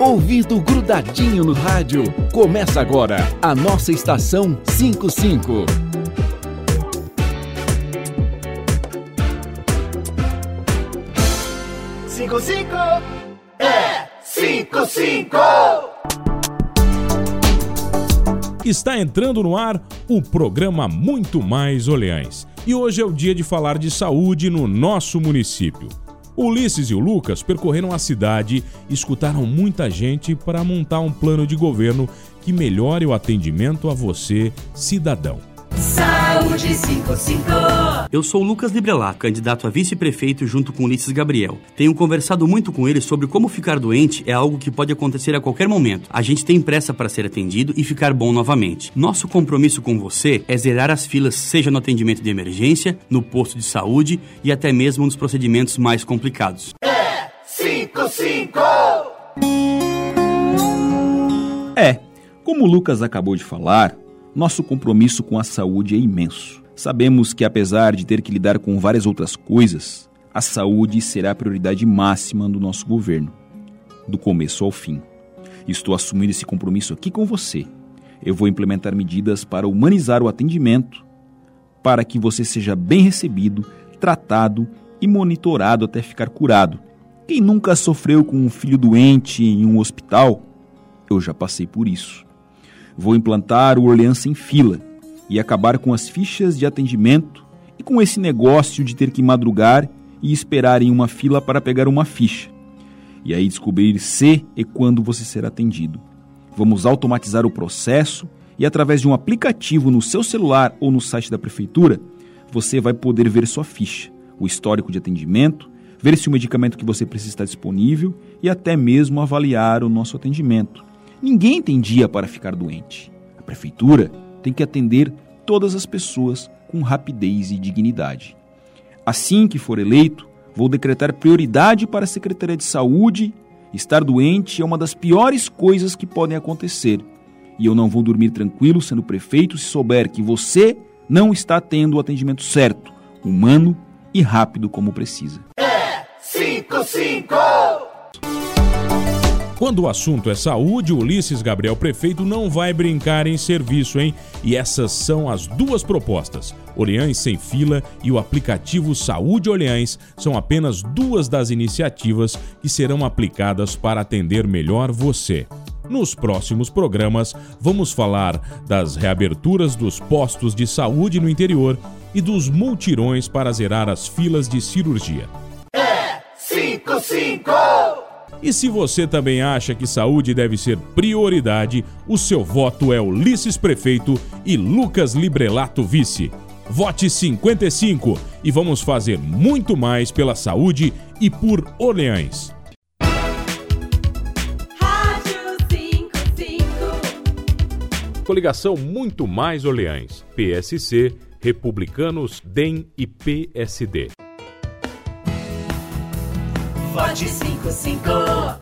ouvido grudadinho no rádio. Começa agora a nossa estação 55. Cinco, cinco, é cinco, cinco. Está entrando no ar o programa Muito Mais Oleães. E hoje é o dia de falar de saúde no nosso município. Ulisses e o Lucas percorreram a cidade e escutaram muita gente para montar um plano de governo que melhore o atendimento a você, cidadão. Saúde 55. Eu sou Lucas Librelato, candidato a vice-prefeito junto com Ulisses Gabriel. Tenho conversado muito com ele sobre como ficar doente é algo que pode acontecer a qualquer momento. A gente tem pressa para ser atendido e ficar bom novamente. Nosso compromisso com você é zerar as filas, seja no atendimento de emergência, no posto de saúde e até mesmo nos procedimentos mais complicados. É cinco, cinco. É, como o Lucas acabou de falar, nosso compromisso com a saúde é imenso. Sabemos que, apesar de ter que lidar com várias outras coisas, a saúde será a prioridade máxima do nosso governo, do começo ao fim. Estou assumindo esse compromisso aqui com você. Eu vou implementar medidas para humanizar o atendimento, para que você seja bem recebido, tratado e monitorado até ficar curado. Quem nunca sofreu com um filho doente em um hospital? Eu já passei por isso. Vou implantar o Orleans sem fila e acabar com as fichas de atendimento e com esse negócio de ter que madrugar e esperar em uma fila para pegar uma ficha. E aí descobrir se e quando você será atendido. Vamos automatizar o processo e através de um aplicativo no seu celular ou no site da prefeitura, você vai poder ver sua ficha, o histórico de atendimento, ver se o medicamento que você precisa está disponível e até mesmo avaliar o nosso atendimento. Ninguém tem dia para ficar doente. A prefeitura tem que atender todas as pessoas com rapidez e dignidade. Assim que for eleito, vou decretar prioridade para a Secretaria de Saúde. Estar doente é uma das piores coisas que podem acontecer. E eu não vou dormir tranquilo sendo prefeito se souber que você não está tendo o atendimento certo, humano e rápido como precisa. É cinco, cinco. Quando o assunto é saúde, Ulisses Gabriel Prefeito não vai brincar em serviço, hein? E essas são as duas propostas. Orleães Sem Fila e o aplicativo Saúde Orleães são apenas duas das iniciativas que serão aplicadas para atender melhor você. Nos próximos programas, vamos falar das reaberturas dos postos de saúde no interior e dos multirões para zerar as filas de cirurgia. É cinco, cinco. E se você também acha que saúde deve ser prioridade, o seu voto é Ulisses Prefeito e Lucas Librelato Vice. Vote 55 e vamos fazer muito mais pela saúde e por 55. Coligação Muito Mais Orleães. PSC, Republicanos, DEM e PSD. Vote 55.